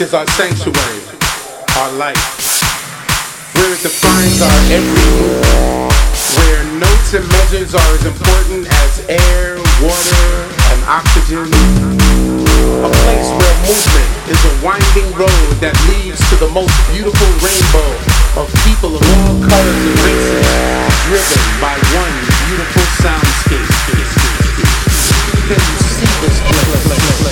is our sanctuary, our life, where it defines our every move, where notes and measures are as important as air, water, and oxygen. A place where movement is a winding road that leads to the most beautiful rainbow of people of all colors and races, driven by one beautiful soundscape. Can you see this And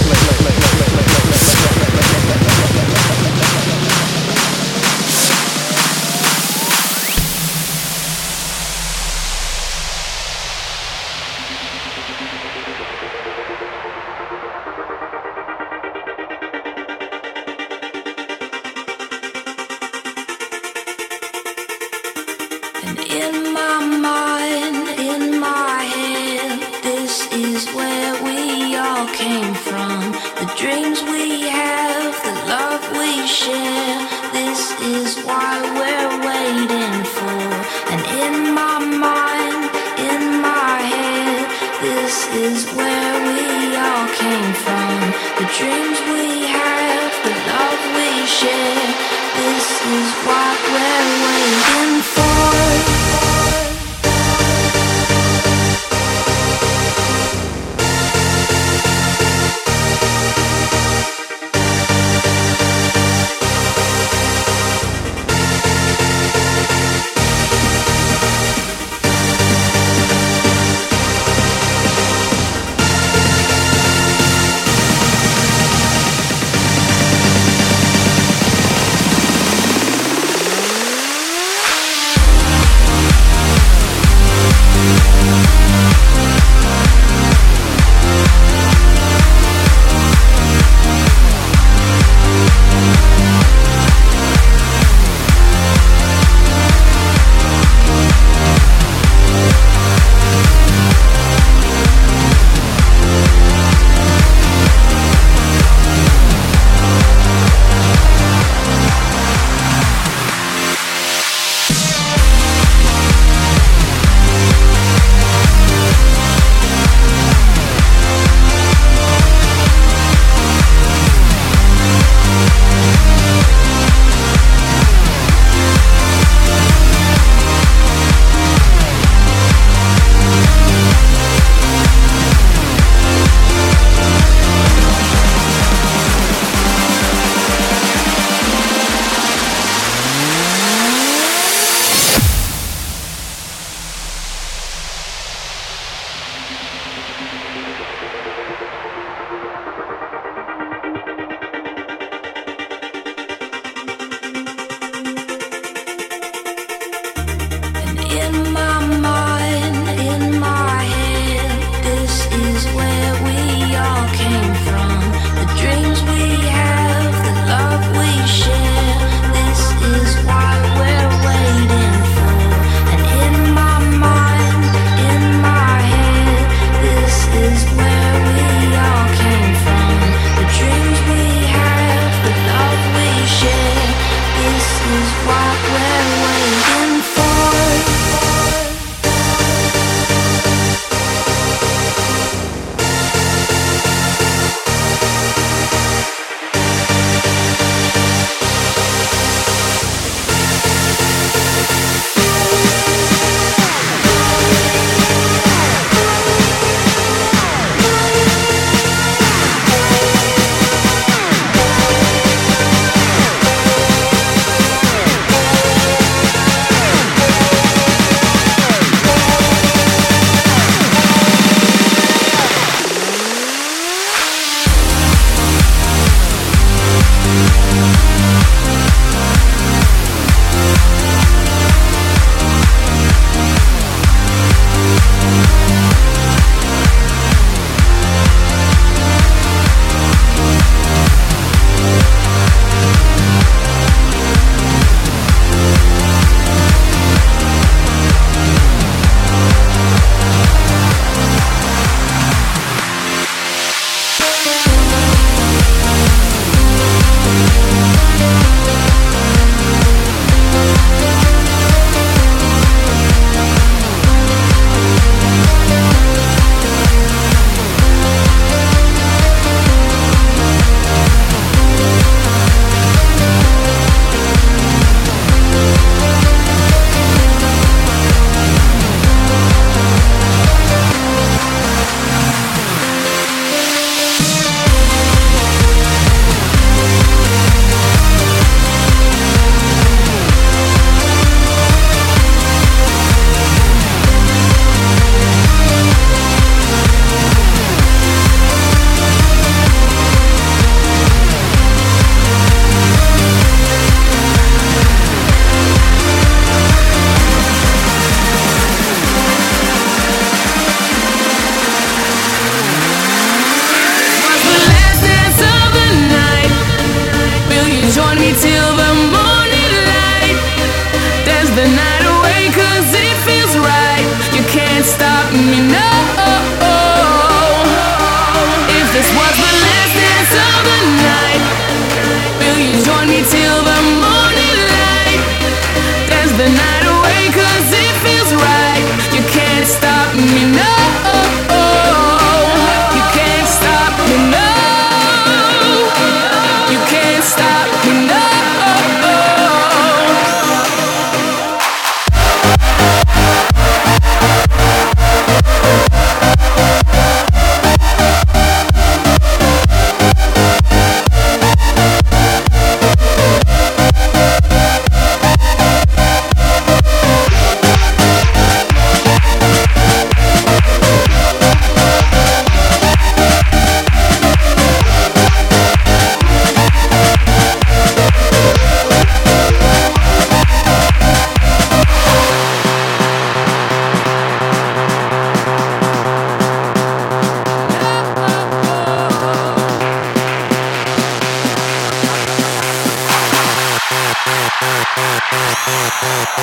Thank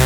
you.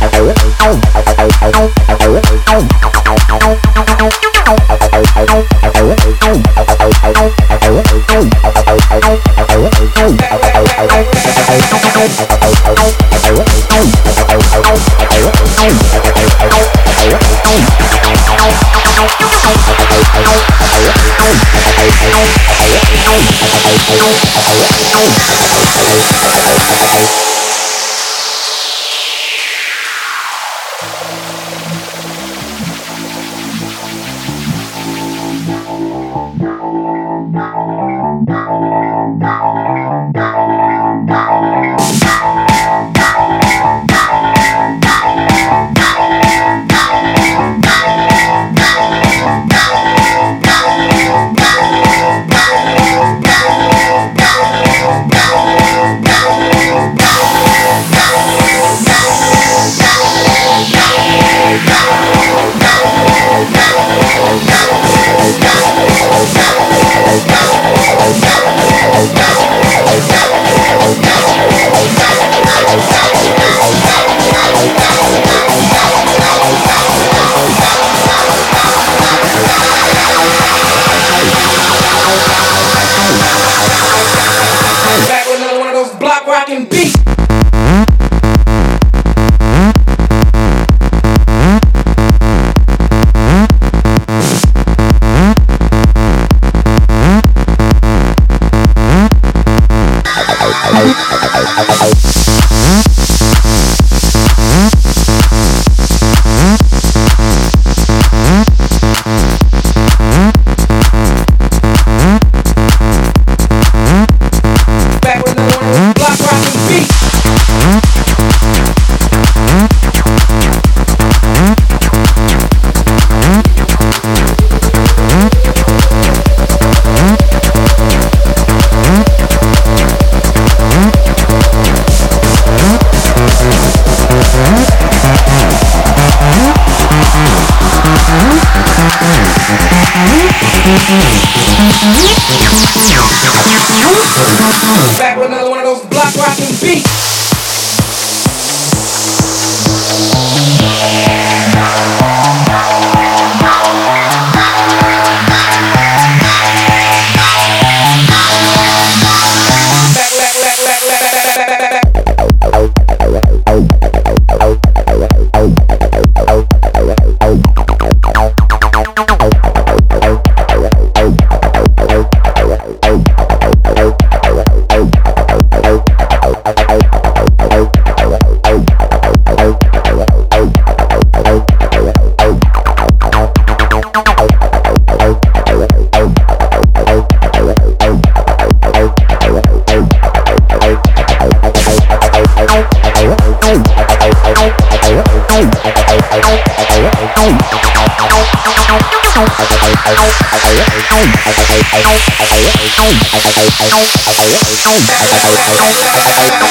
Everybody I'm sorry.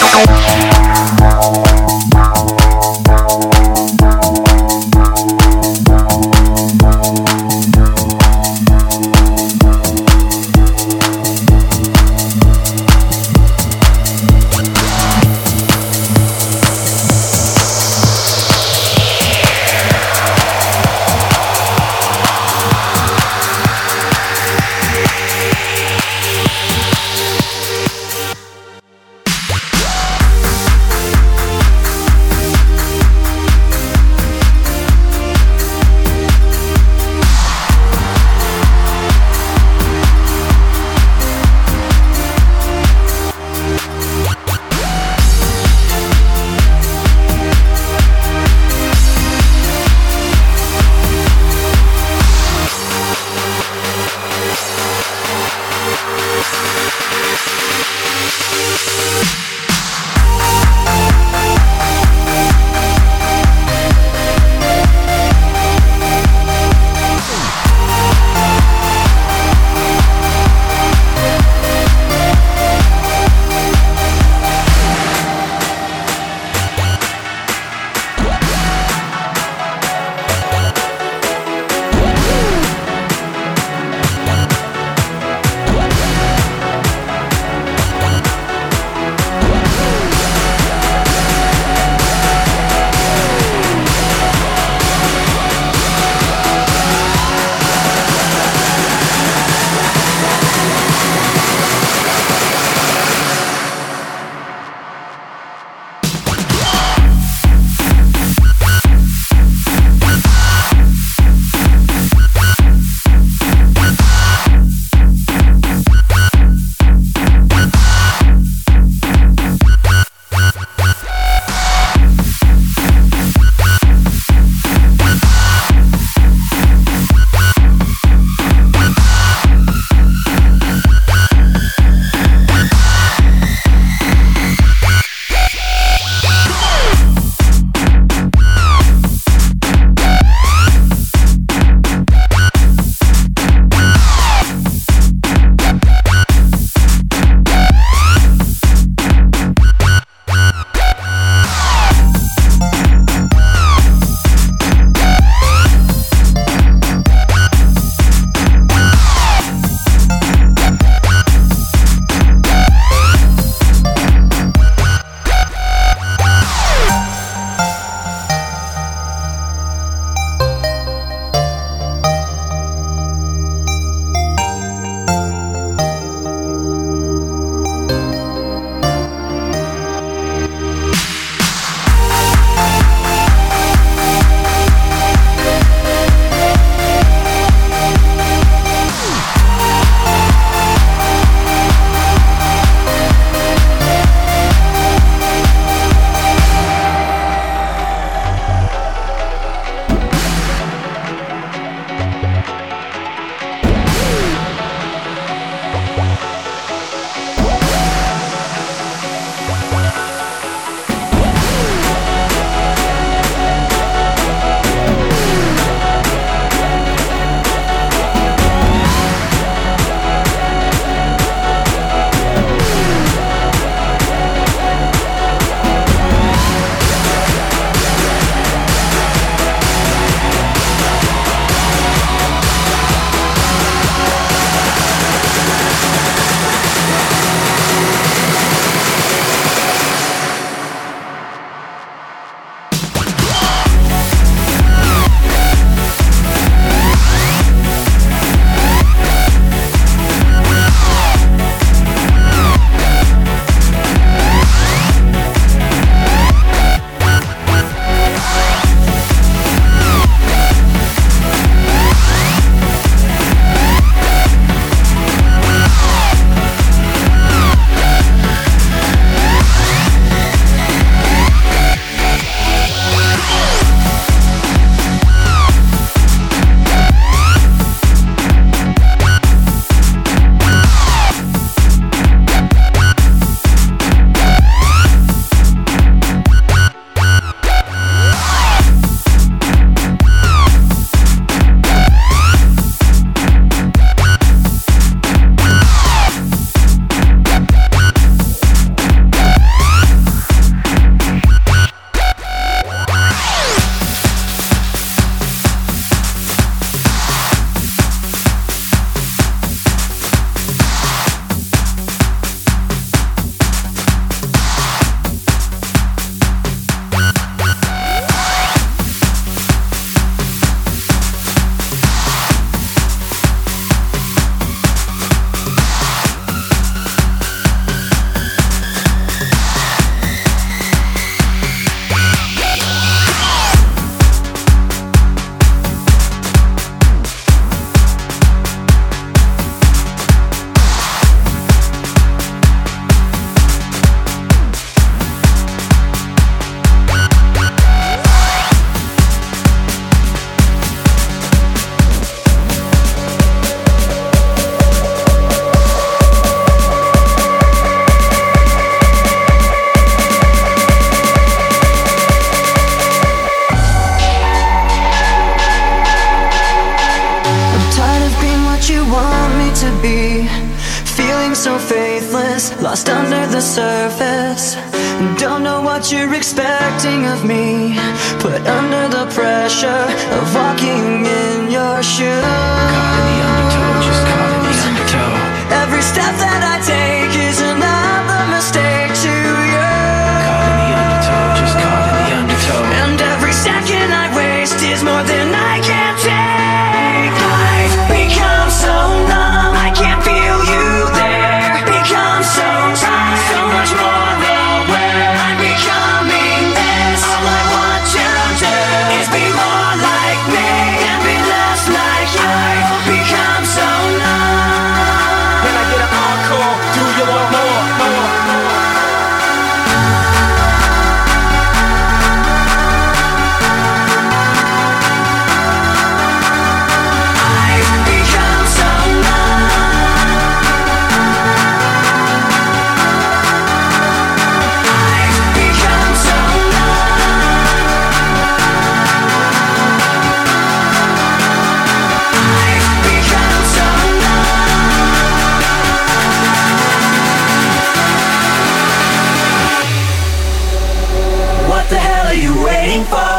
you waiting for?